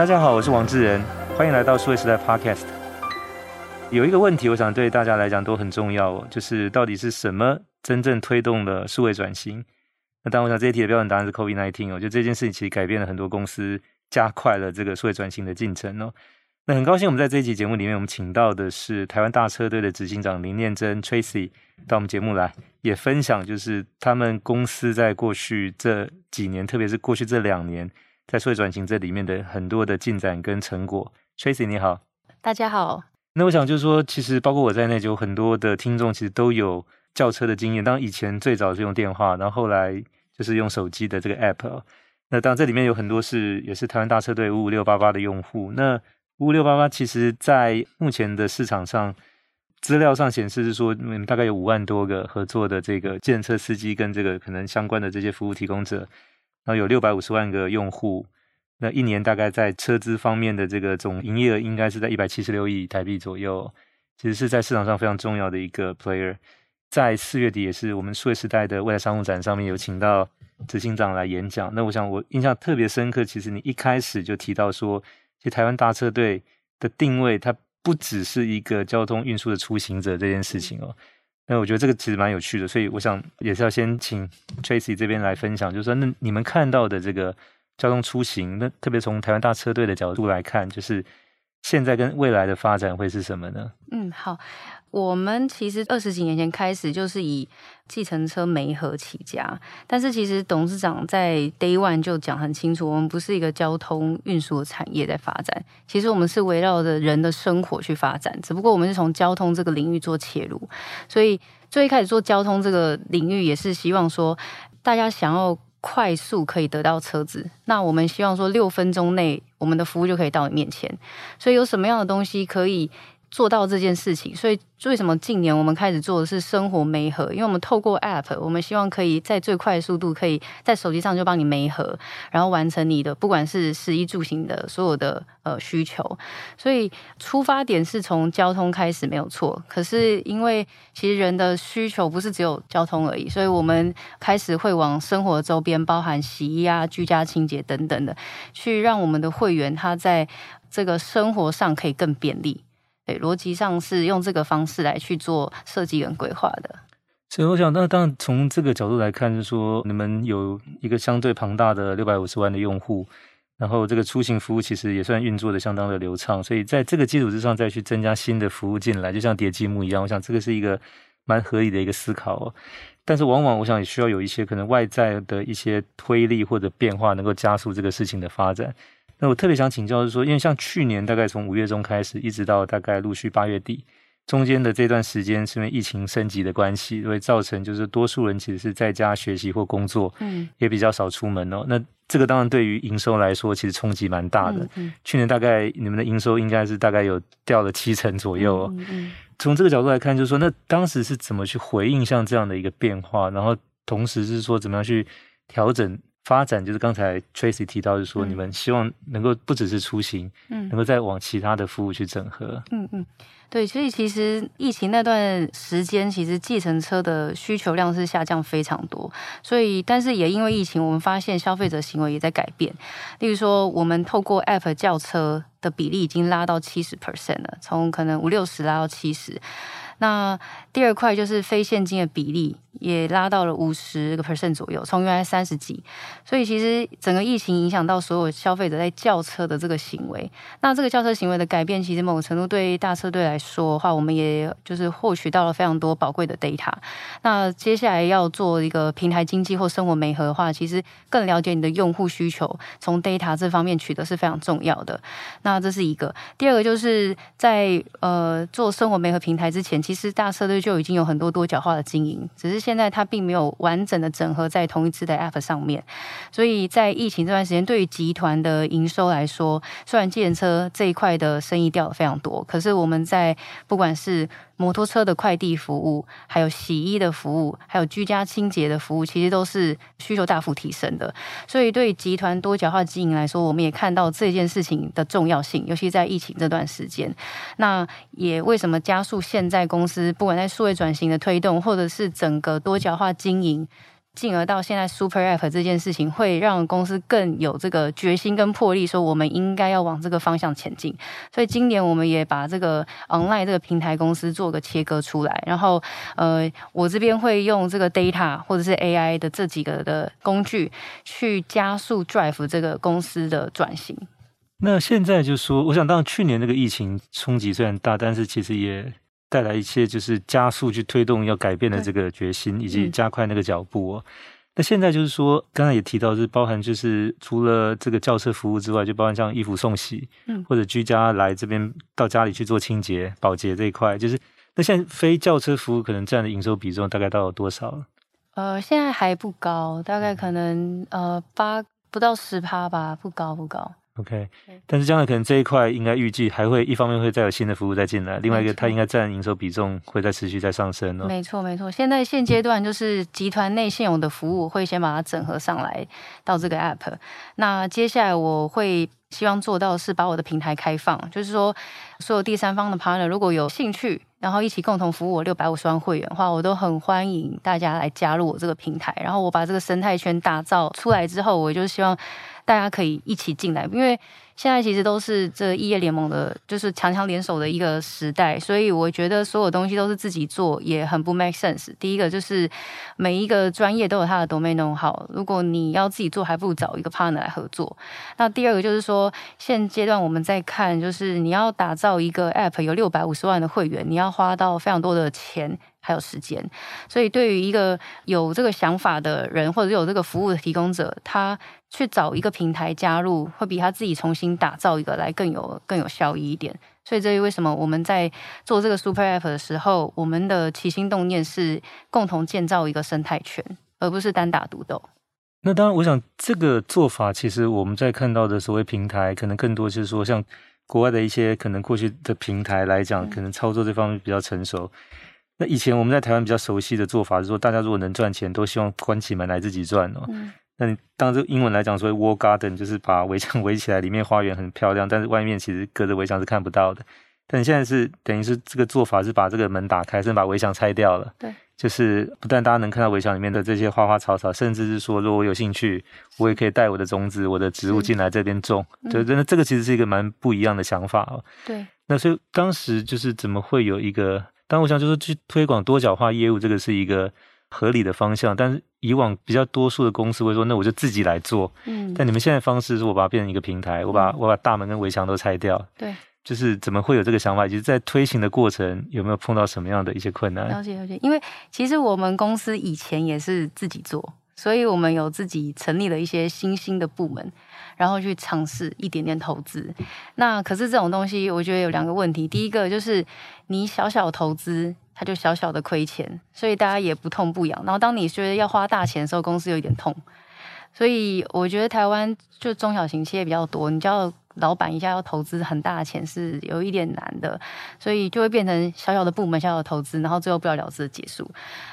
大家好，我是王志仁，欢迎来到数位时代 Podcast。有一个问题，我想对大家来讲都很重要，就是到底是什么真正推动了数位转型？那当然，我想这一题的标准答案是 COVID-19。我觉得这件事情其实改变了很多公司，加快了这个数位转型的进程哦。那很高兴，我们在这一期节目里面，我们请到的是台湾大车队的执行长林念真 Tracy 到我们节目来，也分享就是他们公司在过去这几年，特别是过去这两年。在数位转型这里面的很多的进展跟成果，Tracy 你好，大家好。那我想就是说，其实包括我在内，就有很多的听众其实都有叫车的经验。当然以前最早是用电话，然后后来就是用手机的这个 App。那当然这里面有很多是也是台湾大车队五五六八八的用户。那五五六八八其实在目前的市场上资料上显示是说，嗯，大概有五万多个合作的这个计程车司机跟这个可能相关的这些服务提供者。然后有六百五十万个用户，那一年大概在车资方面的这个总营业额应该是在一百七十六亿台币左右，其实是在市场上非常重要的一个 player。在四月底也是我们数位时代的未来商务展上面有请到执行长来演讲。那我想我印象特别深刻，其实你一开始就提到说，其实台湾大车队的定位它不只是一个交通运输的出行者这件事情哦。那我觉得这个其实蛮有趣的，所以我想也是要先请 Tracy 这边来分享，就是说，那你们看到的这个交通出行，那特别从台湾大车队的角度来看，就是现在跟未来的发展会是什么呢？嗯，好。我们其实二十几年前开始就是以计程车媒合起家，但是其实董事长在 Day One 就讲很清楚，我们不是一个交通运输的产业在发展，其实我们是围绕着人的生活去发展，只不过我们是从交通这个领域做切入，所以最一开始做交通这个领域也是希望说大家想要快速可以得到车子，那我们希望说六分钟内我们的服务就可以到你面前，所以有什么样的东西可以做到这件事情，所以为什么近年我们开始做的是生活媒合？因为我们透过 App，我们希望可以在最快速度，可以在手机上就帮你媒合，然后完成你的不管是食衣住行的所有的呃需求。所以出发点是从交通开始没有错，可是因为其实人的需求不是只有交通而已，所以我们开始会往生活周边，包含洗衣啊、居家清洁等等的，去让我们的会员他在这个生活上可以更便利。逻辑上是用这个方式来去做设计跟规划的。所以我想，那当然从这个角度来看，就是说你们有一个相对庞大的六百五十万的用户，然后这个出行服务其实也算运作的相当的流畅。所以在这个基础之上，再去增加新的服务进来，就像叠积木一样。我想这个是一个蛮合理的一个思考哦。但是往往我想也需要有一些可能外在的一些推力或者变化，能够加速这个事情的发展。那我特别想请教是说，因为像去年大概从五月中开始，一直到大概陆续八月底，中间的这段时间是因为疫情升级的关系，会造成就是多数人其实是在家学习或工作，嗯，也比较少出门哦。那这个当然对于营收来说，其实冲击蛮大的。嗯，去年大概你们的营收应该是大概有掉了七成左右哦。嗯，从这个角度来看，就是说那当时是怎么去回应像这样的一个变化，然后同时是说怎么样去调整。发展就是刚才 Tracy 提到，就是说你们希望能够不只是出行，嗯，能够再往其他的服务去整合，嗯嗯，对，所以其实疫情那段时间，其实计程车的需求量是下降非常多，所以但是也因为疫情，我们发现消费者行为也在改变，例如说我们透过 App 叫车的比例已经拉到七十 percent 了，从可能五六十拉到七十。那第二块就是非现金的比例也拉到了五十个 percent 左右，从原来三十几，所以其实整个疫情影响到所有消费者在叫车的这个行为。那这个叫车行为的改变，其实某个程度对大车队来说的话，我们也就是获取到了非常多宝贵的 data。那接下来要做一个平台经济或生活媒合的话，其实更了解你的用户需求，从 data 这方面取得是非常重要的。那这是一个，第二个就是在呃做生活媒合平台之前。其实大车队就已经有很多多角化的经营，只是现在它并没有完整的整合在同一支的 App 上面。所以在疫情这段时间，对于集团的营收来说，虽然计程车这一块的生意掉的非常多，可是我们在不管是摩托车的快递服务，还有洗衣的服务，还有居家清洁的服务，其实都是需求大幅提升的。所以对集团多角化经营来说，我们也看到这件事情的重要性，尤其在疫情这段时间。那也为什么加速现在公司不管在数位转型的推动，或者是整个多角化经营进而到现在 Super App 这件事情，会让公司更有这个决心跟魄力，说我们应该要往这个方向前进。所以今年我们也把这个 Online 这个平台公司做个切割出来，然后呃，我这边会用这个 Data 或者是 AI 的这几个的工具，去加速 Drive 这个公司的转型。那现在就说，我想当去年那个疫情冲击虽然大，但是其实也。带来一些就是加速去推动要改变的这个决心，以及加快那个脚步哦。那现在就是说，刚才也提到，是包含就是除了这个轿车服务之外，就包含像衣服送洗，嗯，或者居家来这边到家里去做清洁、保洁这一块，就是那现在非轿车服务可能占的营收比重大概到多少？呃，现在还不高，大概可能呃八不到十趴吧，不高不高。OK，但是将来可能这一块应该预计还会一方面会再有新的服务再进来，另外一个它应该占营收比重会再持续在上升哦。没错没错，现在现阶段就是集团内现有的服务会先把它整合上来到这个 App，那接下来我会希望做到是把我的平台开放，就是说所有第三方的 partner 如果有兴趣，然后一起共同服务我六百五十万会员的话，我都很欢迎大家来加入我这个平台，然后我把这个生态圈打造出来之后，我就希望。大家可以一起进来，因为现在其实都是这异业联盟的，就是强强联手的一个时代，所以我觉得所有东西都是自己做也很不 make sense。第一个就是每一个专业都有它的 domain know-how，如果你要自己做，还不如找一个 partner 来合作。那第二个就是说，现阶段我们在看，就是你要打造一个 app，有六百五十万的会员，你要花到非常多的钱。还有时间，所以对于一个有这个想法的人，或者有这个服务的提供者，他去找一个平台加入，会比他自己重新打造一个来更有更有效益一点。所以这是为什么我们在做这个 Super App 的时候，我们的起心动念是共同建造一个生态圈，而不是单打独斗。那当然，我想这个做法，其实我们在看到的所谓平台，可能更多就是说，像国外的一些可能过去的平台来讲，可能操作这方面比较成熟。那以前我们在台湾比较熟悉的做法是说，大家如果能赚钱，都希望关起门来自己赚哦。嗯。那你当这个英文来讲，所谓 wall garden 就是把围墙 围起来，里面花园很漂亮，但是外面其实隔着围墙是看不到的。但你现在是等于是这个做法是把这个门打开，甚至把围墙拆掉了。对。就是不但大家能看到围墙里面的这些花花草草，甚至是说，如果我有兴趣，我也可以带我的种子、我的植物进来这边种。对真的这个其实是一个蛮不一样的想法哦。对。那所以当时就是怎么会有一个？但我想就是去推广多角化业务，这个是一个合理的方向。但是以往比较多数的公司会说，那我就自己来做。嗯。但你们现在方式是我把它变成一个平台，我把我把大门跟围墙都拆掉。对。就是怎么会有这个想法？就是在推行的过程有没有碰到什么样的一些困难？了解了解。因为其实我们公司以前也是自己做，所以我们有自己成立了一些新兴的部门。然后去尝试一点点投资，那可是这种东西，我觉得有两个问题。第一个就是你小小投资，它就小小的亏钱，所以大家也不痛不痒。然后当你觉得要花大钱的时候，公司有一点痛。所以我觉得台湾就中小型企业比较多，你叫。老板一下要投资很大的钱是有一点难的，所以就会变成小小的部门、小小的投资，然后最后不了了之的结束。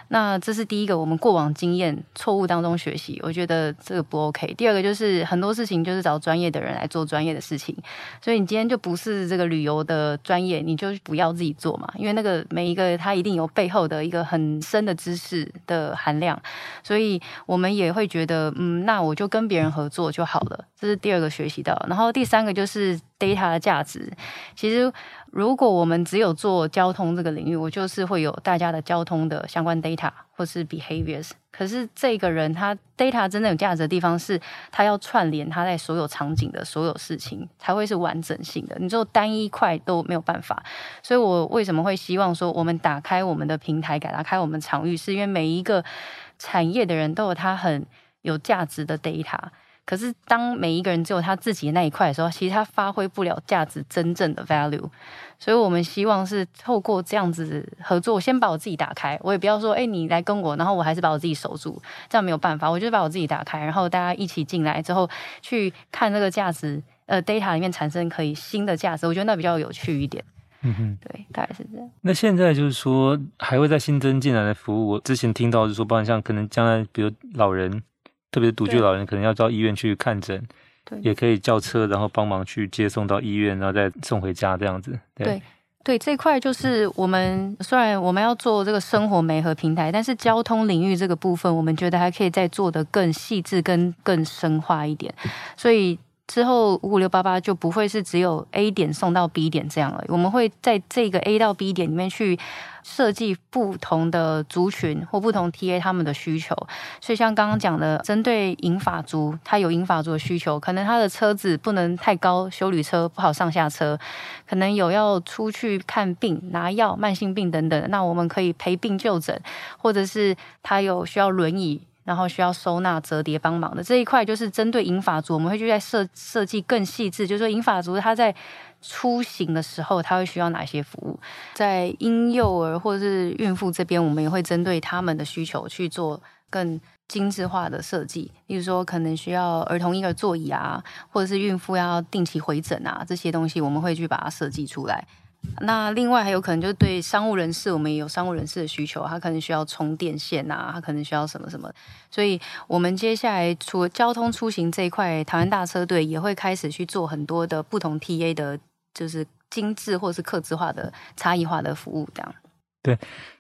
那这是第一个，我们过往经验错误当中学习，我觉得这个不 OK。第二个就是很多事情就是找专业的人来做专业的事情，所以你今天就不是这个旅游的专业，你就不要自己做嘛，因为那个每一个它一定有背后的一个很深的知识的含量，所以我们也会觉得，嗯，那我就跟别人合作就好了。这是第二个学习到，然后第三个。就是 data 的价值。其实，如果我们只有做交通这个领域，我就是会有大家的交通的相关 data 或是 behaviors。可是，这个人他 data 真正有价值的地方是，他要串联他在所有场景的所有事情，才会是完整性的。你就单一块都没有办法。所以我为什么会希望说，我们打开我们的平台，改打开我们场域，是因为每一个产业的人都有他很有价值的 data。可是，当每一个人只有他自己的那一块的时候，其实他发挥不了价值真正的 value。所以我们希望是透过这样子合作，先把我自己打开，我也不要说，哎，你来跟我，然后我还是把我自己守住，这样没有办法。我就把我自己打开，然后大家一起进来之后，去看这个价值，呃，data 里面产生可以新的价值，我觉得那比较有趣一点。嗯哼，对，大概是这样。那现在就是说，还会再新增进来的服务，我之前听到是说，包括像可能将来，比如老人。特别是独居老人，可能要到医院去看诊，对，也可以叫车，然后帮忙去接送到医院，然后再送回家这样子。对，对，对，这块就是我们虽然我们要做这个生活媒和平台，但是交通领域这个部分，我们觉得还可以再做得更细致、跟更深化一点，所以。之后五五六八八就不会是只有 A 点送到 B 点这样了，我们会在这个 A 到 B 点里面去设计不同的族群或不同 TA 他们的需求。所以像刚刚讲的，针对银发族，他有银发族的需求，可能他的车子不能太高，修旅车不好上下车，可能有要出去看病、拿药、慢性病等等，那我们可以陪病就诊，或者是他有需要轮椅。然后需要收纳、折叠帮忙的这一块，就是针对银发族，我们会去在设设计更细致，就是说银发族他在出行的时候，他会需要哪些服务？在婴幼儿或者是孕妇这边，我们也会针对他们的需求去做更精致化的设计。例如说，可能需要儿童婴儿座椅啊，或者是孕妇要定期回诊啊，这些东西我们会去把它设计出来。那另外还有可能就是对商务人士，我们也有商务人士的需求，他可能需要充电线啊，他可能需要什么什么，所以我们接下来除了交通出行这一块，台湾大车队也会开始去做很多的不同 TA 的，就是精致或是客制化的差异化的服务这样。对，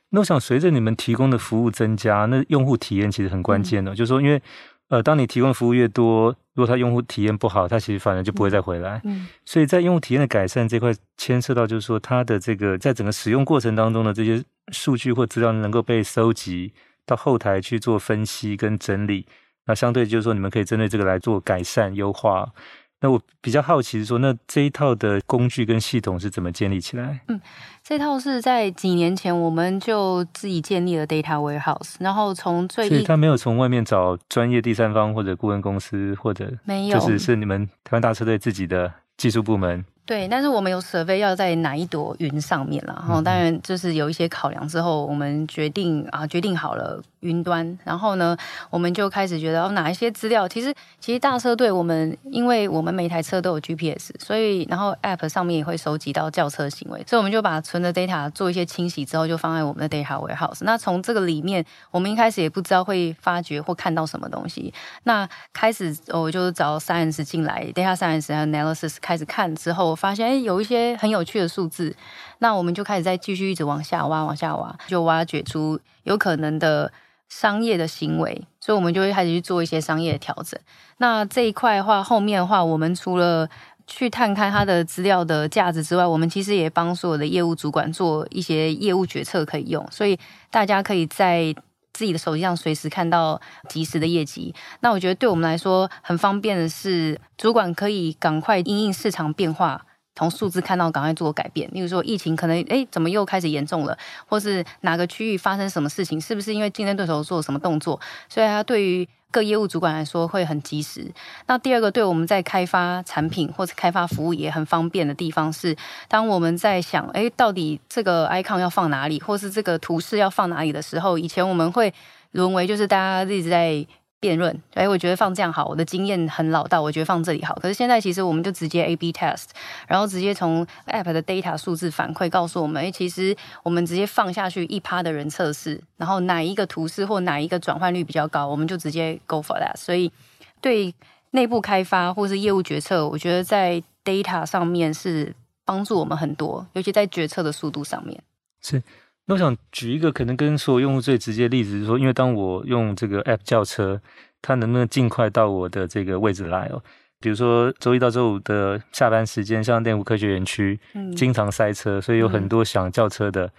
那我想随着你们提供的服务增加，那用户体验其实很关键的，嗯、就是说因为。呃，当你提供服务越多，如果他用户体验不好，他其实反而就不会再回来。嗯，所以在用户体验的改善这块，牵涉到就是说，他的这个在整个使用过程当中的这些数据或资料能够被收集到后台去做分析跟整理，那相对就是说，你们可以针对这个来做改善优化。那我比较好奇是说，那这一套的工具跟系统是怎么建立起来？嗯，这套是在几年前我们就自己建立了 Data Warehouse，然后从最所以他没有从外面找专业第三方或者顾问公司，或者没有，就是是你们台湾大车队自己的技术部门。对，但是我们有 survey 要在哪一朵云上面了，然后当然就是有一些考量之后，我们决定啊，决定好了云端，然后呢，我们就开始觉得哦，哪一些资料，其实其实大车队我们，因为我们每台车都有 GPS，所以然后 App 上面也会收集到轿车行为，所以我们就把存的 data 做一些清洗之后，就放在我们的 Data Warehouse。那从这个里面，我们一开始也不知道会发掘或看到什么东西，那开始我就找 Science 进来，Data Science 和 Analysis 开始看之后。发现哎，有一些很有趣的数字，那我们就开始再继续一直往下挖，往下挖，就挖掘出有可能的商业的行为，所以我们就会开始去做一些商业的调整。那这一块的话，后面的话，我们除了去探看它的资料的价值之外，我们其实也帮所有的业务主管做一些业务决策可以用，所以大家可以在自己的手机上随时看到及时的业绩。那我觉得对我们来说很方便的是，主管可以赶快因应市场变化。从数字看到，赶快做改变。例如说，疫情可能哎，怎么又开始严重了？或是哪个区域发生什么事情？是不是因为竞争对手做什么动作？所以，他对于各业务主管来说会很及时。那第二个，对我们在开发产品或者开发服务也很方便的地方是，当我们在想，哎，到底这个 icon 要放哪里，或是这个图示要放哪里的时候，以前我们会沦为就是大家一直在。辩论，哎，我觉得放这样好，我的经验很老道，我觉得放这里好。可是现在其实我们就直接 A/B test，然后直接从 App 的 data 数字反馈告诉我们，哎，其实我们直接放下去一趴的人测试，然后哪一个图示或哪一个转换率比较高，我们就直接 go for that。所以对内部开发或是业务决策，我觉得在 data 上面是帮助我们很多，尤其在决策的速度上面。是。那我想举一个可能跟所有用户最直接的例子，就是说，因为当我用这个 App 叫车，它能不能尽快到我的这个位置来哦？比如说周一到周五的下班时间，像内湖科学园区，嗯，经常塞车，所以有很多想叫车的，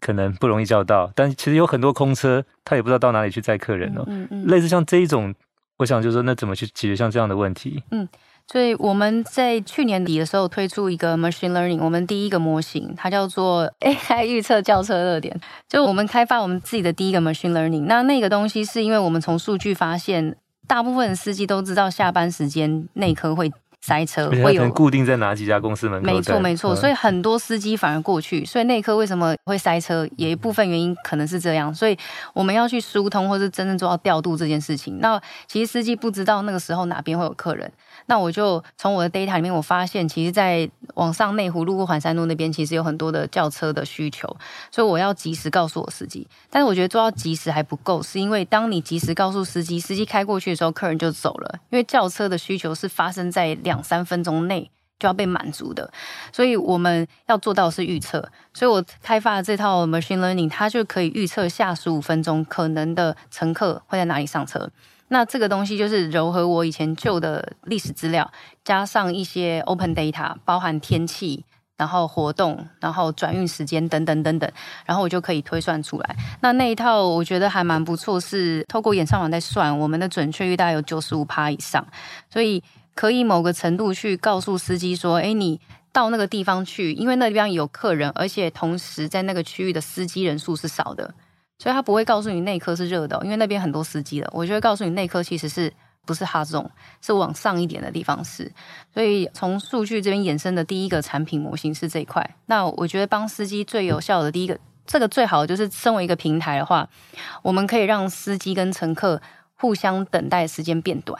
可能不容易叫到。但其实有很多空车，他也不知道到哪里去载客人哦。类似像这一种，我想就是说，那怎么去解决像这样的问题？嗯。所以我们在去年底的时候推出一个 machine learning，我们第一个模型，它叫做 AI 预测轿车热点。就我们开发我们自己的第一个 machine learning。那那个东西是因为我们从数据发现，大部分司机都知道下班时间内科会塞车，会有固定在哪几家公司门口？没错，没错。所以很多司机反而过去，所以那一刻为什么会塞车，也一部分原因可能是这样。所以我们要去疏通，或是真正做到调度这件事情。那其实司机不知道那个时候哪边会有客人。那我就从我的 data 里面，我发现其实在往上内湖路过环山路那边，其实有很多的轿车的需求，所以我要及时告诉我司机。但是我觉得做到及时还不够，是因为当你及时告诉司机，司机开过去的时候，客人就走了，因为轿车的需求是发生在两两三分钟内。就要被满足的，所以我们要做到是预测。所以我开发的这套 machine learning，它就可以预测下十五分钟可能的乘客会在哪里上车。那这个东西就是糅合我以前旧的历史资料，加上一些 open data，包含天气，然后活动，然后转运时间等等等等，然后我就可以推算出来。那那一套我觉得还蛮不错，是透过演算网在算，我们的准确率大概有九十五趴以上，所以。可以某个程度去告诉司机说：“诶，你到那个地方去，因为那地方有客人，而且同时在那个区域的司机人数是少的，所以他不会告诉你内科是热的，因为那边很多司机了。我就会告诉你内科其实是不是 hot zone，是往上一点的地方是。所以从数据这边衍生的第一个产品模型是这一块。那我觉得帮司机最有效的第一个，这个最好的就是身为一个平台的话，我们可以让司机跟乘客互相等待时间变短。”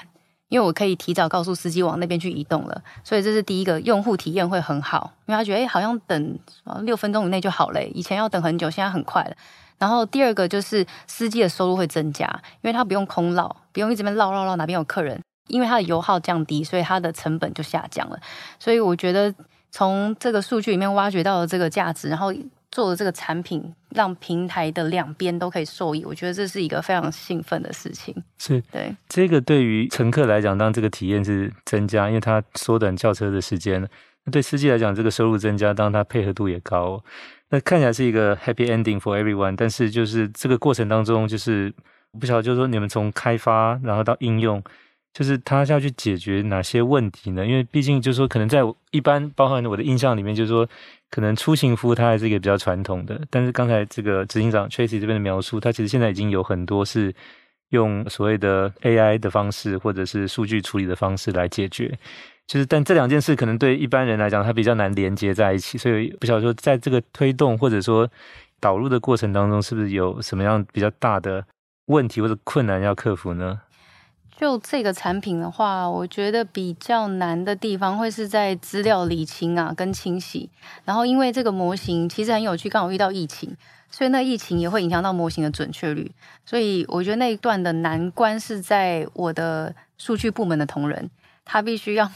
因为我可以提早告诉司机往那边去移动了，所以这是第一个用户体验会很好，因为他觉得诶好像等六分钟以内就好了，以前要等很久，现在很快了。然后第二个就是司机的收入会增加，因为他不用空绕，不用一直边绕绕绕哪边有客人，因为他的油耗降低，所以他的成本就下降了。所以我觉得从这个数据里面挖掘到了这个价值，然后。做的这个产品，让平台的两边都可以受益，我觉得这是一个非常兴奋的事情。是对这个对于乘客来讲，当这个体验是增加，因为它缩短轿车的时间；那对司机来讲，这个收入增加，当它配合度也高。那看起来是一个 happy ending for everyone，但是就是这个过程当中，就是我不晓得，就是说你们从开发然后到应用。就是他是要去解决哪些问题呢？因为毕竟就是说，可能在一般包含我的印象里面，就是说，可能出行服务它还是一个比较传统的。但是刚才这个执行长 Tracy 这边的描述，他其实现在已经有很多是用所谓的 AI 的方式，或者是数据处理的方式来解决。就是但这两件事可能对一般人来讲，它比较难连接在一起。所以不晓得说，在这个推动或者说导入的过程当中，是不是有什么样比较大的问题或者困难要克服呢？就这个产品的话，我觉得比较难的地方会是在资料理清啊，跟清洗。然后因为这个模型其实很有趣，刚好遇到疫情，所以那疫情也会影响到模型的准确率。所以我觉得那一段的难关是在我的数据部门的同仁。他必须要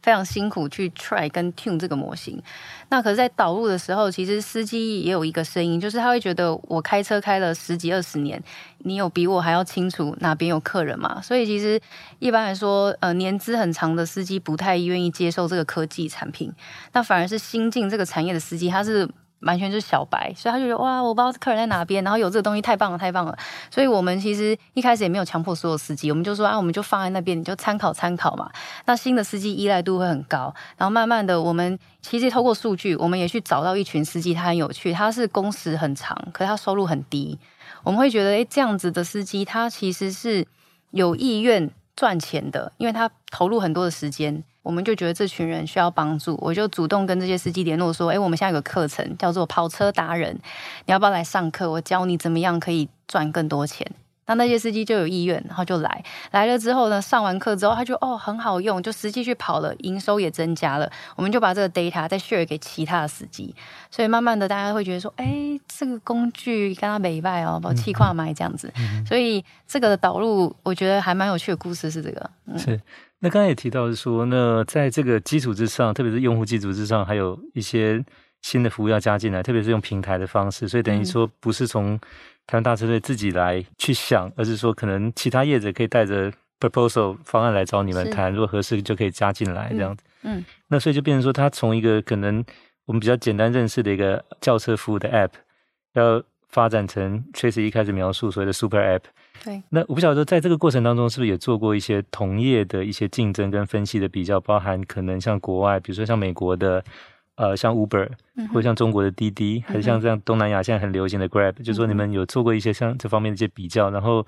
非常辛苦去 try 跟 tune 这个模型，那可是，在导入的时候，其实司机也有一个声音，就是他会觉得我开车开了十几二十年，你有比我还要清楚哪边有客人吗？所以其实一般来说，呃，年资很长的司机不太愿意接受这个科技产品，那反而是新进这个产业的司机，他是。完全就是小白，所以他就觉得哇，我不知道客人在哪边，然后有这个东西太棒了，太棒了。所以我们其实一开始也没有强迫所有司机，我们就说啊，我们就放在那边，你就参考参考嘛。那新的司机依赖度会很高，然后慢慢的，我们其实透过数据，我们也去找到一群司机，他很有趣，他是工时很长，可是他收入很低。我们会觉得，诶，这样子的司机，他其实是有意愿赚钱的，因为他投入很多的时间。我们就觉得这群人需要帮助，我就主动跟这些司机联络说：“诶，我们现在有个课程叫做跑车达人，你要不要来上课？我教你怎么样可以赚更多钱。”那那些司机就有意愿，然后就来。来了之后呢，上完课之后，他就哦很好用，就实际去跑了，营收也增加了。我们就把这个 data 再 share 给其他的司机，所以慢慢的大家会觉得说：“哎，这个工具跟他没拜哦，把气跨买这样子。嗯”所以这个导入我觉得还蛮有趣的故事是这个，嗯、是。那刚才也提到是说，那在这个基础之上，特别是用户基础之上，还有一些新的服务要加进来，特别是用平台的方式，所以等于说不是从台湾大车队自己来去想，而是说可能其他业者可以带着 proposal 方案来找你们谈，如果合适就可以加进来这样子。嗯，那所以就变成说，他从一个可能我们比较简单认识的一个叫车服务的 app，要发展成 Tracy 一开始描述所谓的 super app。对，那我不晓得在这个过程当中，是不是也做过一些同业的一些竞争跟分析的比较，包含可能像国外，比如说像美国的，呃，像 Uber，或者像中国的滴滴，还是像这样东南亚现在很流行的 Grab，就是说你们有做过一些像这方面的一些比较，然后。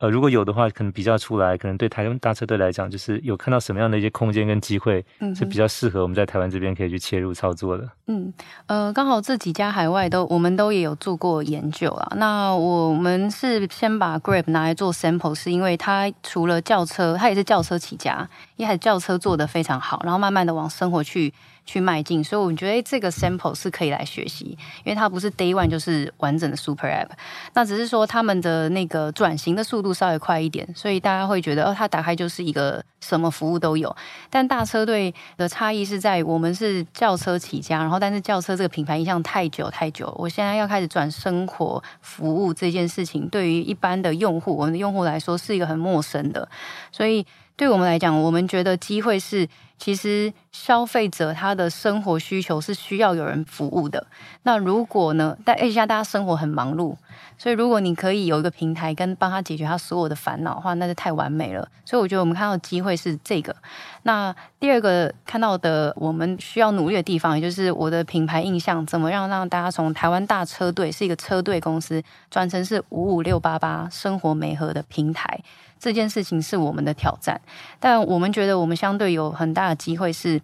呃，如果有的话，可能比较出来，可能对台湾大车队来讲，就是有看到什么样的一些空间跟机会，是比较适合我们在台湾这边可以去切入操作的。嗯，呃，刚好这几家海外都，我们都也有做过研究啊。那我们是先把 Grab 拿来做 sample，是因为它除了轿车，它也是轿车起家，一开始轿车做得非常好，然后慢慢的往生活去。去迈进，所以我们觉得这个 sample 是可以来学习，因为它不是 day one 就是完整的 super app，那只是说他们的那个转型的速度稍微快一点，所以大家会觉得哦，它打开就是一个什么服务都有。但大车队的差异是在我们是轿车起家，然后但是轿车这个品牌印象太久太久，我现在要开始转生活服务这件事情，对于一般的用户，我们的用户来说是一个很陌生的，所以对我们来讲，我们觉得机会是。其实消费者他的生活需求是需要有人服务的。那如果呢？但现在大家生活很忙碌，所以如果你可以有一个平台跟帮他解决他所有的烦恼的话，那就太完美了。所以我觉得我们看到机会是这个。那第二个看到的我们需要努力的地方，也就是我的品牌印象怎么样让大家从台湾大车队是一个车队公司转成是五五六八八生活美和的平台。这件事情是我们的挑战，但我们觉得我们相对有很大的机会是，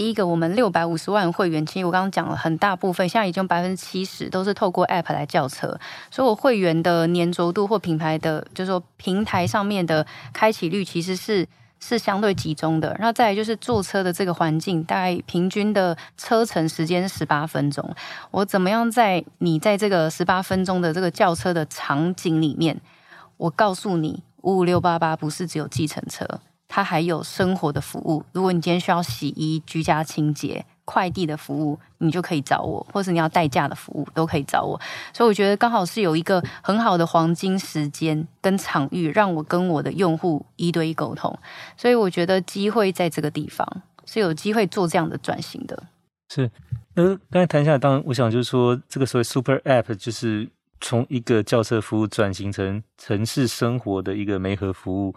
第一个，我们六百五十万会员，其实我刚刚讲了很大部分，现在已经百分之七十都是透过 App 来叫车，所以我会员的粘着度或品牌的，就是说平台上面的开启率其实是是相对集中的。那再来就是坐车的这个环境，大概平均的车程时间十八分钟，我怎么样在你在这个十八分钟的这个叫车的场景里面，我告诉你。五五六八八不是只有计程车，它还有生活的服务。如果你今天需要洗衣、居家清洁、快递的服务，你就可以找我；或是你要代驾的服务，都可以找我。所以我觉得刚好是有一个很好的黄金时间跟场域，让我跟我的用户一对一沟通。所以我觉得机会在这个地方是有机会做这样的转型的。是，那刚才谈下，当然我想就是说，这个所谓 Super App 就是。从一个轿车服务转型成城市生活的一个媒合服务，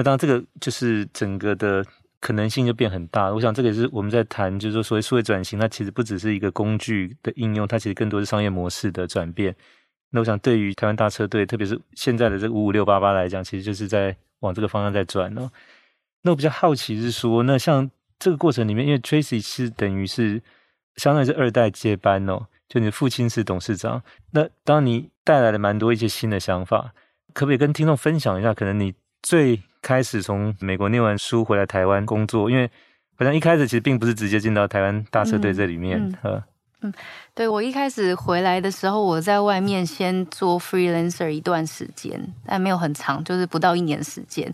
那当然这个就是整个的可能性就变很大。我想这个也是我们在谈，就是说所谓数位转型，它其实不只是一个工具的应用，它其实更多是商业模式的转变。那我想对于台湾大车队，特别是现在的这五五六八八来讲，其实就是在往这个方向在转哦。那我比较好奇是说，那像这个过程里面，因为 Tracy 是等于是相当于是二代接班哦。就你的父亲是董事长，那当你带来了蛮多一些新的想法，可不可以跟听众分享一下？可能你最开始从美国念完书回来台湾工作，因为好像一开始其实并不是直接进到台湾大车队这里面，嗯嗯，嗯，对，我一开始回来的时候，我在外面先做 freelancer 一段时间，但没有很长，就是不到一年时间，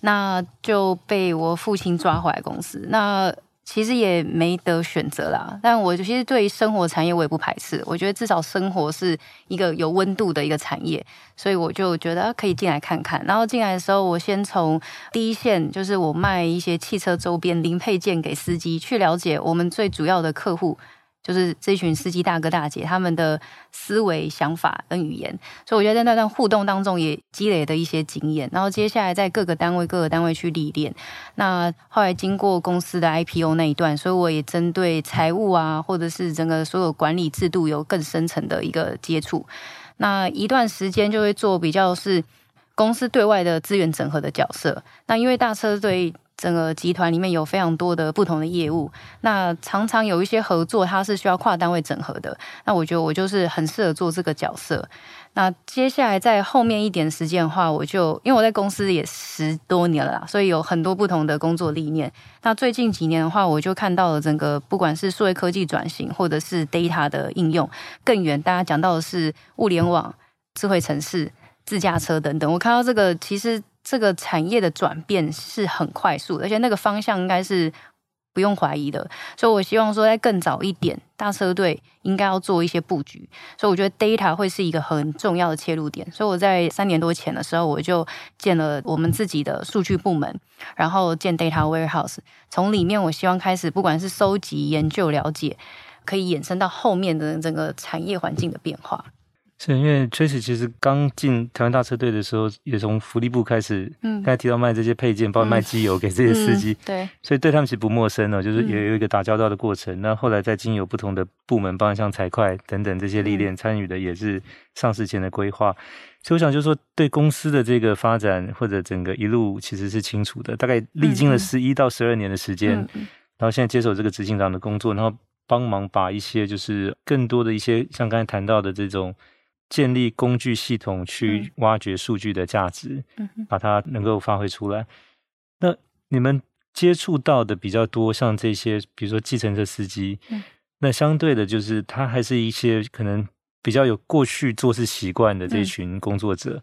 那就被我父亲抓回来公司，那。其实也没得选择啦，但我其实对于生活产业我也不排斥，我觉得至少生活是一个有温度的一个产业，所以我就觉得可以进来看看。然后进来的时候，我先从第一线，就是我卖一些汽车周边零配件给司机，去了解我们最主要的客户。就是这群司机大哥大姐他们的思维、想法跟语言，所以我觉得在那段互动当中也积累了一些经验。然后接下来在各个单位、各个单位去历练。那后来经过公司的 IPO 那一段，所以我也针对财务啊，或者是整个所有管理制度有更深层的一个接触。那一段时间就会做比较是公司对外的资源整合的角色。那因为大车队。整个集团里面有非常多的不同的业务，那常常有一些合作，它是需要跨单位整合的。那我觉得我就是很适合做这个角色。那接下来在后面一点时间的话，我就因为我在公司也十多年了啦，所以有很多不同的工作历练。那最近几年的话，我就看到了整个不管是数位科技转型，或者是 data 的应用更远。大家讲到的是物联网、智慧城市、自驾车等等。我看到这个其实。这个产业的转变是很快速，而且那个方向应该是不用怀疑的。所以我希望说，在更早一点，大车队应该要做一些布局。所以我觉得 data 会是一个很重要的切入点。所以我在三年多前的时候，我就建了我们自己的数据部门，然后建 data warehouse。从里面，我希望开始，不管是收集、研究、了解，可以衍生到后面的整个产业环境的变化。是因为 Tracy 其实刚进台湾大车队的时候，也从福利部开始，嗯，刚才提到卖这些配件，包括卖机油给这些司机，嗯嗯，对，所以对他们其实不陌生哦，就是也有一个打交道的过程。那、嗯、后来在经由不同的部门，包括像财会等等这些历练，参与的也是上市前的规划。所以我想就是说，对公司的这个发展或者整个一路其实是清楚的，大概历经了十一到十二年的时间，然后现在接手这个执行长的工作，然后帮忙把一些就是更多的一些像刚才谈到的这种。建立工具系统去挖掘数据的价值，嗯，把它能够发挥出来。那你们接触到的比较多，像这些，比如说计程车司机，嗯，那相对的，就是他还是一些可能比较有过去做事习惯的这群工作者。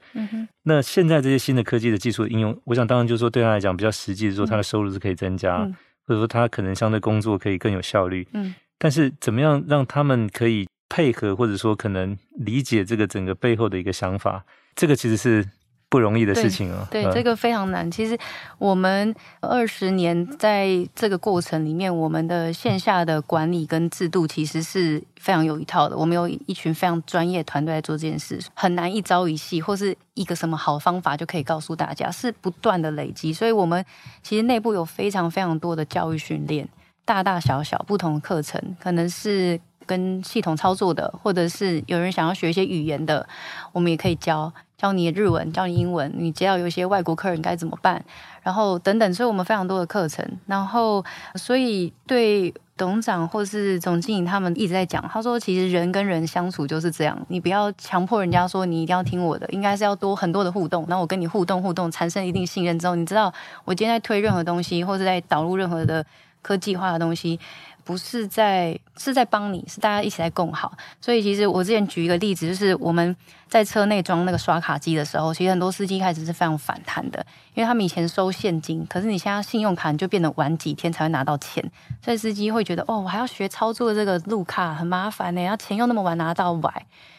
那现在这些新的科技的技术应用，我想当然就是说对他来讲比较实际的说，他的收入是可以增加，嗯、或者说他可能相对工作可以更有效率。嗯，但是怎么样让他们可以配合，或者说可能理解这个整个背后的一个想法，这个其实是。不容易的事情哦，对，对，这个非常难。其实我们二十年在这个过程里面，我们的线下的管理跟制度其实是非常有一套的。我们有一群非常专业团队在做这件事，很难一朝一夕或是一个什么好方法就可以告诉大家，是不断的累积。所以，我们其实内部有非常非常多的教育训练，大大小小不同的课程，可能是跟系统操作的，或者是有人想要学一些语言的，我们也可以教。教你日文，教你英文，你接到有一些外国客人该怎么办，然后等等，所以我们非常多的课程，然后所以对董事长或是总经理他们一直在讲，他说其实人跟人相处就是这样，你不要强迫人家说你一定要听我的，应该是要多很多的互动，然后我跟你互动互动，产生一定信任之后，你知道我今天在推任何东西，或是在导入任何的科技化的东西。不是在是在帮你，是大家一起来共好。所以其实我之前举一个例子，就是我们在车内装那个刷卡机的时候，其实很多司机开始是非常反弹的，因为他们以前收现金，可是你现在信用卡你就变得晚几天才会拿到钱，所以司机会觉得哦，我还要学操作这个路卡很麻烦呢，然后钱又那么晚拿到晚。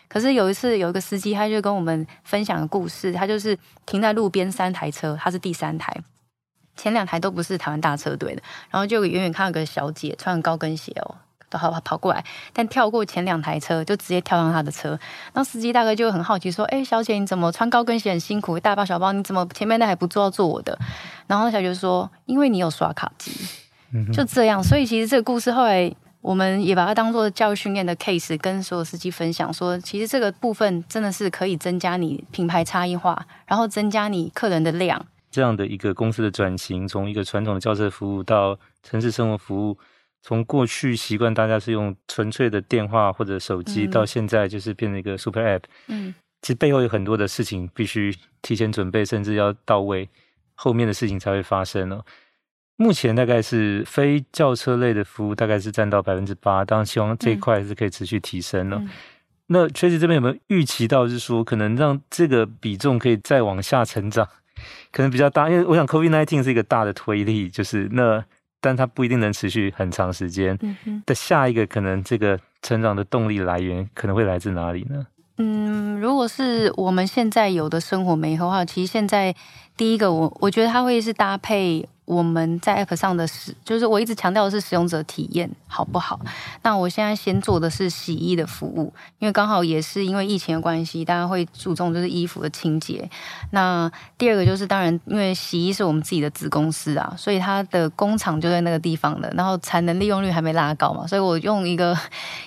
可是有一次有一个司机，他就跟我们分享个故事，他就是停在路边三台车，他是第三台。前两台都不是台湾大车队的，然后就远远看到个小姐穿高跟鞋哦，都好跑过来，但跳过前两台车就直接跳上他的车。那司机大哥就很好奇说：“哎，小姐你怎么穿高跟鞋很辛苦，大包小包，你怎么前面那还不坐要坐我的？”然后小姐就说：“因为你有刷卡机。”就这样，所以其实这个故事后来我们也把它当做教育训练的 case，跟所有司机分享说，其实这个部分真的是可以增加你品牌差异化，然后增加你客人的量。这样的一个公司的转型，从一个传统的轿车服务到城市生活服务，从过去习惯大家是用纯粹的电话或者手机，嗯、到现在就是变成一个 super app。嗯，其实背后有很多的事情必须提前准备，甚至要到位，后面的事情才会发生哦。目前大概是非轿车类的服务大概是占到百分之八，当然希望这一块是可以持续提升哦。嗯、那 Tracy 这边有没有预期到，是说可能让这个比重可以再往下成长？可能比较大，因为我想 COVID-19 是一个大的推力，就是那，但它不一定能持续很长时间。的下一个可能这个成长的动力来源可能会来自哪里呢？嗯，如果是我们现在有的生活美好的话，其实现在第一个我我觉得它会是搭配。我们在 App 上的使，就是我一直强调的是使用者体验好不好？那我现在先做的是洗衣的服务，因为刚好也是因为疫情的关系，大家会注重就是衣服的清洁。那第二个就是当然，因为洗衣是我们自己的子公司啊，所以它的工厂就在那个地方的，然后产能利用率还没拉高嘛，所以我用一个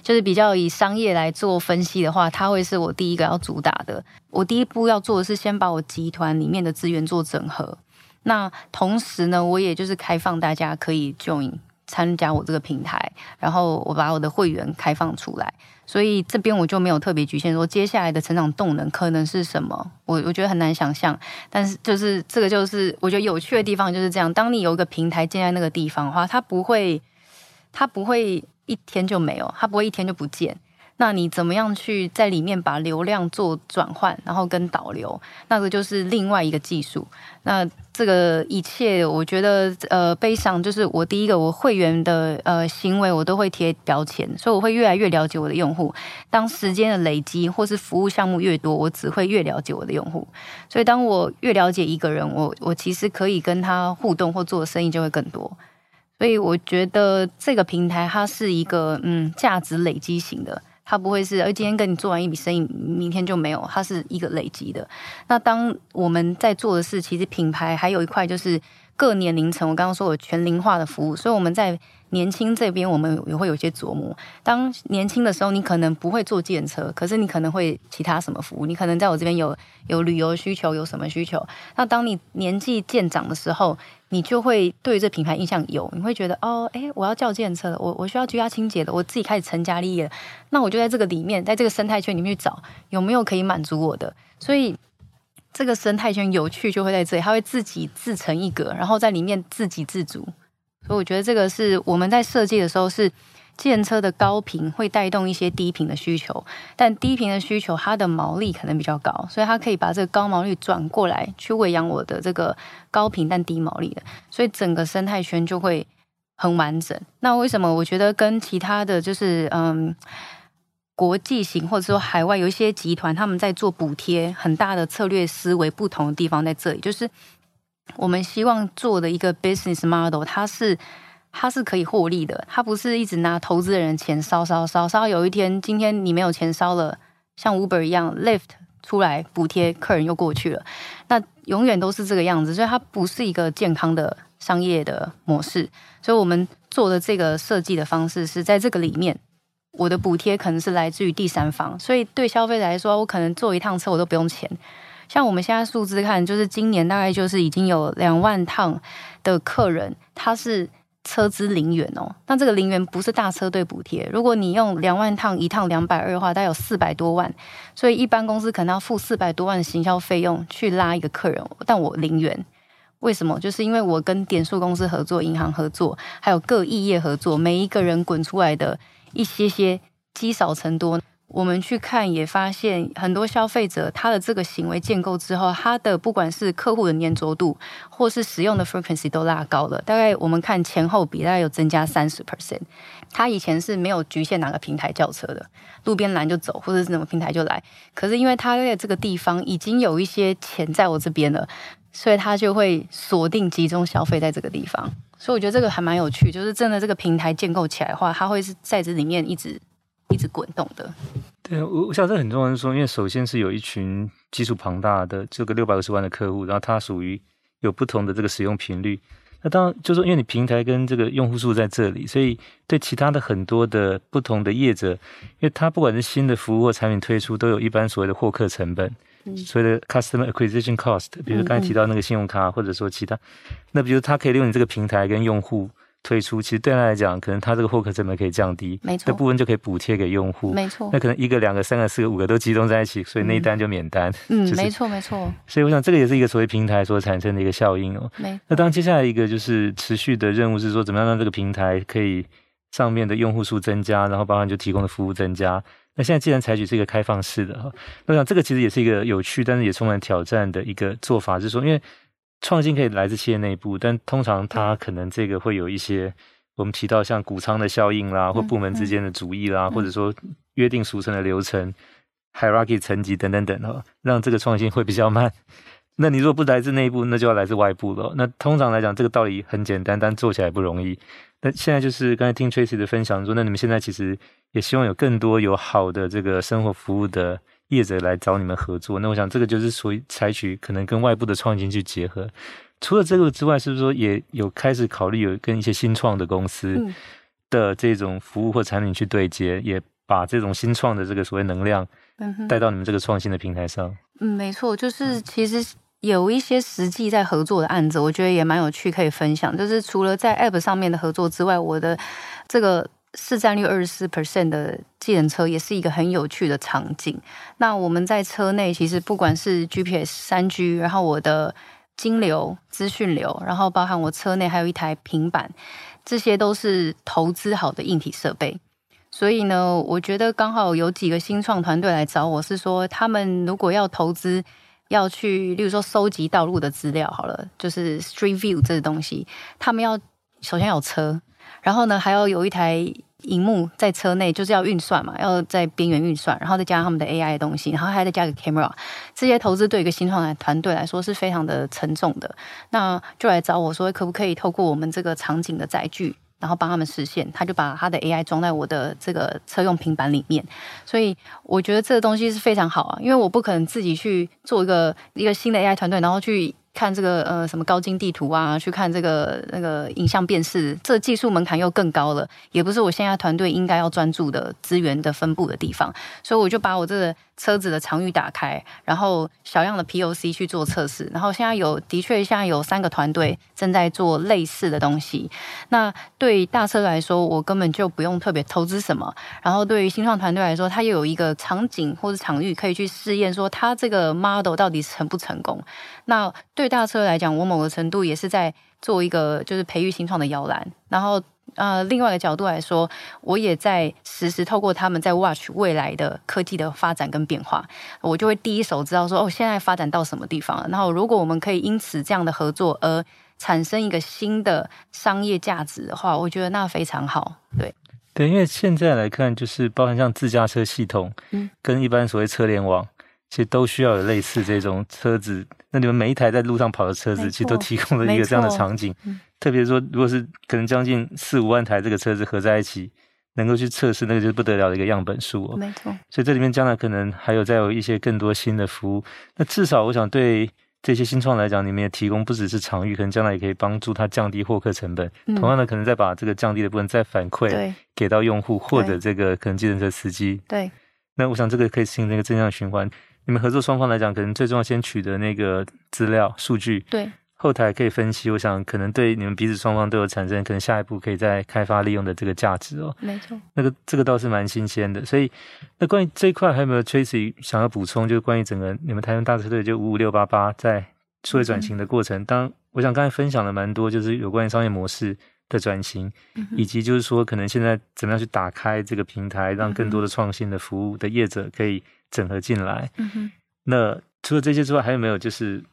就是比较以商业来做分析的话，它会是我第一个要主打的。我第一步要做的是先把我集团里面的资源做整合。那同时呢，我也就是开放大家可以 join 参加我这个平台，然后我把我的会员开放出来，所以这边我就没有特别局限说接下来的成长动能可能是什么，我我觉得很难想象。但是就是这个就是我觉得有趣的地方就是这样，当你有一个平台建在那个地方的话，它不会它不会一天就没有，它不会一天就不见。那你怎么样去在里面把流量做转换，然后跟导流，那个就是另外一个技术。那这个一切，我觉得呃，悲伤就是我第一个，我会员的呃行为我都会贴标签，所以我会越来越了解我的用户。当时间的累积或是服务项目越多，我只会越了解我的用户。所以当我越了解一个人，我我其实可以跟他互动或做的生意就会更多。所以我觉得这个平台它是一个嗯价值累积型的。它不会是，而今天跟你做完一笔生意，明天就没有，它是一个累积的。那当我们在做的事，其实品牌还有一块就是各年龄层，我刚刚说有全龄化的服务，所以我们在。年轻这边我们也会有些琢磨。当年轻的时候，你可能不会坐计程车，可是你可能会其他什么服务？你可能在我这边有有旅游需求，有什么需求？那当你年纪渐长的时候，你就会对这品牌印象有，你会觉得哦，诶，我要叫计程车的，我我需要居家清洁的，我自己开始成家立业了，那我就在这个里面，在这个生态圈里面去找有没有可以满足我的。所以。这个生态圈有趣就会在这里，它会自己自成一格，然后在里面自给自足。所以我觉得这个是我们在设计的时候是。建车的高频会带动一些低频的需求，但低频的需求它的毛利可能比较高，所以它可以把这个高毛利转过来去喂养我的这个高频但低毛利的，所以整个生态圈就会很完整。那为什么我觉得跟其他的就是嗯国际型或者说海外有一些集团他们在做补贴很大的策略思维不同的地方在这里，就是我们希望做的一个 business model，它是。它是可以获利的，它不是一直拿投资人钱烧烧烧烧，有一天今天你没有钱烧了，像 Uber 一样，Lyft 出来补贴客人又过去了，那永远都是这个样子，所以它不是一个健康的商业的模式。所以我们做的这个设计的方式是在这个里面，我的补贴可能是来自于第三方，所以对消费者来说，我可能坐一趟车我都不用钱。像我们现在数字看，就是今年大概就是已经有两万趟的客人，他是。车资零元哦，那这个零元不是大车队补贴。如果你用两万趟一趟两百二的话，大概有四百多万，所以一般公司可能要付四百多万的行销费用去拉一个客人，但我零元，为什么？就是因为我跟点数公司合作、银行合作，还有各异业合作，每一个人滚出来的一些些积少成多。我们去看也发现，很多消费者他的这个行为建构之后，他的不管是客户的粘着度，或是使用的 frequency 都拉高了。大概我们看前后比，大概有增加三十 percent。他以前是没有局限哪个平台叫车的，路边拦就走，或者是什么平台就来。可是因为他在这个地方已经有一些钱在我这边了，所以他就会锁定集中消费在这个地方。所以我觉得这个还蛮有趣，就是真的这个平台建构起来的话，它会是在这里面一直。一直滚动的，对，我我想这很重要，是说，因为首先是有一群基数庞大的这个六百五十万的客户，然后它属于有不同的这个使用频率。那当然就是说，因为你平台跟这个用户数在这里，所以对其他的很多的不同的业者，因为它不管是新的服务或产品推出，都有一般所谓的获客成本，嗯、所谓的 customer acquisition cost，比如刚才提到那个信用卡，或者说其他，那比如他可以利用你这个平台跟用户。推出其实对他来讲，可能他这个获客成本可以降低，没错，这部分就可以补贴给用户，没错。那可能一个、两个、三个、四个、五个都集中在一起，所以那一单就免单。嗯，就是、没错，没错。所以我想这个也是一个所谓平台所产生的一个效应哦。没。那当接下来一个就是持续的任务是说，怎么样让这个平台可以上面的用户数增加，然后包含就提供的服务增加。那现在既然采取这个开放式的哈，那我想这个其实也是一个有趣，但是也充满挑战的一个做法，就是说，因为创新可以来自企业内部，但通常它可能这个会有一些。我们提到像谷仓的效应啦，或部门之间的主义啦，或者说约定俗成的流程、嗯、hierarchy 层级等等等哦，让这个创新会比较慢。那你如果不来自内部，那就要来自外部了。那通常来讲，这个道理很简单，但做起来不容易。那现在就是刚才听 Tracy 的分享说，那你们现在其实也希望有更多有好的这个生活服务的业者来找你们合作。那我想这个就是属于采取可能跟外部的创新去结合。除了这个之外，是不是说也有开始考虑有跟一些新创的公司的这种服务或产品去对接，嗯、也把这种新创的这个所谓能量带到你们这个创新的平台上？嗯，没错，就是其实有一些实际在合作的案子，我觉得也蛮有趣，可以分享。就是除了在 App 上面的合作之外，我的这个市占率二十四 percent 的计程车也是一个很有趣的场景。那我们在车内其实不管是 GPS 三 G，然后我的金流、资讯流，然后包含我车内还有一台平板，这些都是投资好的硬体设备。所以呢，我觉得刚好有几个新创团队来找我，是说他们如果要投资，要去，例如说收集道路的资料，好了，就是 Street View 这个东西，他们要首先有车，然后呢还要有一台。荧幕在车内就是要运算嘛，要在边缘运算，然后再加上他们的 AI 的东西，然后还得加个 camera，这些投资对一个新创的团队来说是非常的沉重的。那就来找我说，可不可以透过我们这个场景的载具，然后帮他们实现？他就把他的 AI 装在我的这个车用平板里面。所以我觉得这个东西是非常好啊，因为我不可能自己去做一个一个新的 AI 团队，然后去。看这个呃什么高精地图啊，去看这个那个影像辨识，这技术门槛又更高了，也不是我现在团队应该要专注的资源的分布的地方，所以我就把我这个车子的场域打开，然后小样的 POC 去做测试，然后现在有的确现在有三个团队正在做类似的东西。那对大车来说，我根本就不用特别投资什么，然后对于新创团队来说，它又有一个场景或者场域可以去试验，说它这个 model 到底成不成功。那对大车来讲，我某个程度也是在做一个就是培育新创的摇篮。然后呃，另外一个角度来说，我也在实时透过他们在 watch 未来的科技的发展跟变化，我就会第一手知道说哦，现在发展到什么地方了。然后如果我们可以因此这样的合作而产生一个新的商业价值的话，我觉得那非常好。对对，因为现在来看，就是包含像自驾车系统，嗯，跟一般所谓车联网。其实都需要有类似这种车子，那你们每一台在路上跑的车子，其实都提供了一个这样的场景。特别说，如果是可能将近四五万台这个车子合在一起，能够去测试，那个就是不得了的一个样本数哦。没错。所以这里面将来可能还有再有一些更多新的服务。那至少我想对这些新创来讲，你们也提供不只是场域，可能将来也可以帮助它降低获客成本。同样的，可能再把这个降低的部分再反馈给到用户或者这个可能计程车司机。对。那我想这个可以形成一个正向循环。你们合作双方来讲，可能最重要先取得那个资料数据，对，后台可以分析。我想可能对你们彼此双方都有产生可能下一步可以再开发利用的这个价值哦。没错，那个这个倒是蛮新鲜的。所以，那关于这一块还有没有 Tracy 想要补充？就是关于整个你们台湾大车队就五五六八八在数位转型的过程，嗯、当我想刚才分享了蛮多，就是有关于商业模式的转型，嗯、以及就是说可能现在怎么样去打开这个平台，让更多的创新的服务的业者可以。整合进来，嗯哼。那除了这些之外，还有没有就是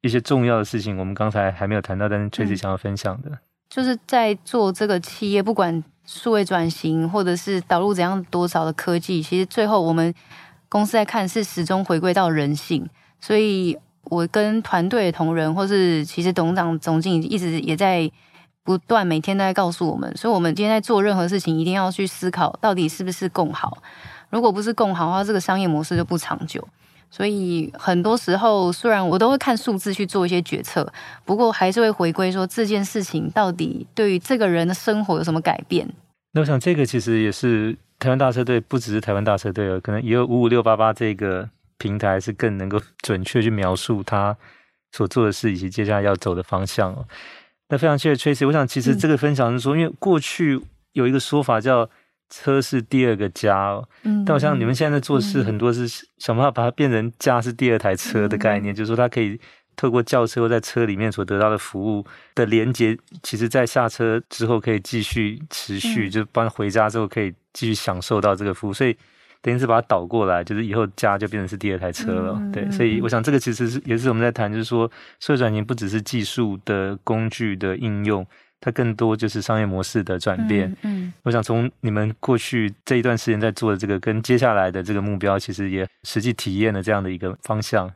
一些重要的事情？我们刚才还没有谈到，但是确实想要分享的，嗯，就是在做这个企业，不管数位转型，或者是导入怎样多少的科技，其实最后我们公司在看是始终回归到人性。所以我跟团队的同仁，或是其实董事长、总经理一直也在不断每天都在告诉我们，所以我们今天在做任何事情，一定要去思考到底是不是共好。如果不是共好的话，这个商业模式就不长久。所以很多时候，虽然我都会看数字去做一些决策，不过还是会回归说这件事情到底对于这个人的生活有什么改变。那我想这个其实也是台湾大车队，不只是台湾大车队了，可能也有五五六八八这个平台是更能够准确去描述他所做的事以及接下来要走的方向哦。那非常谢谢 Tracy，我想其实这个分享是说，因为过去有一个说法叫。车是第二个家哦，嗯，但我想你们现在在做事很多是想办法把它变成家是第二台车的概念，嗯、就是说它可以透过轿车或在车里面所得到的服务的连接，其实在下车之后可以继续持续，嗯、就帮回家之后可以继续享受到这个服务，所以等于是把它倒过来，就是以后家就变成是第二台车了，嗯、对，所以我想这个其实是也是我们在谈，就是说社会转型不只是技术的工具的应用。它更多就是商业模式的转变。嗯，嗯，我想从你们过去这一段时间在做的这个，跟接下来的这个目标，其实也实际体验了这样的一个方向。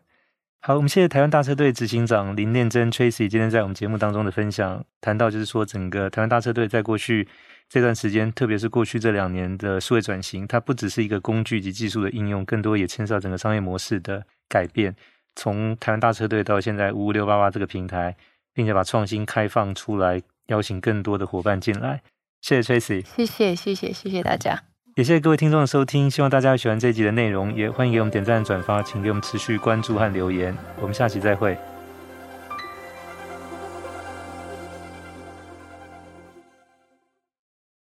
好，我们谢谢台湾大车队执行长林念真 Tracy 今天在我们节目当中的分享，谈到就是说整个台湾大车队在过去这段时间，特别是过去这两年的数位转型，它不只是一个工具及技术的应用，更多也牵涉到整个商业模式的改变。从台湾大车队到现在五五六八八这个平台，并且把创新开放出来。邀请更多的伙伴进来，谢谢 Tracy，谢谢谢谢谢谢大家，也谢谢各位听众的收听，希望大家喜欢这一集的内容，也欢迎给我们点赞转发，请给我们持续关注和留言，我们下期再会。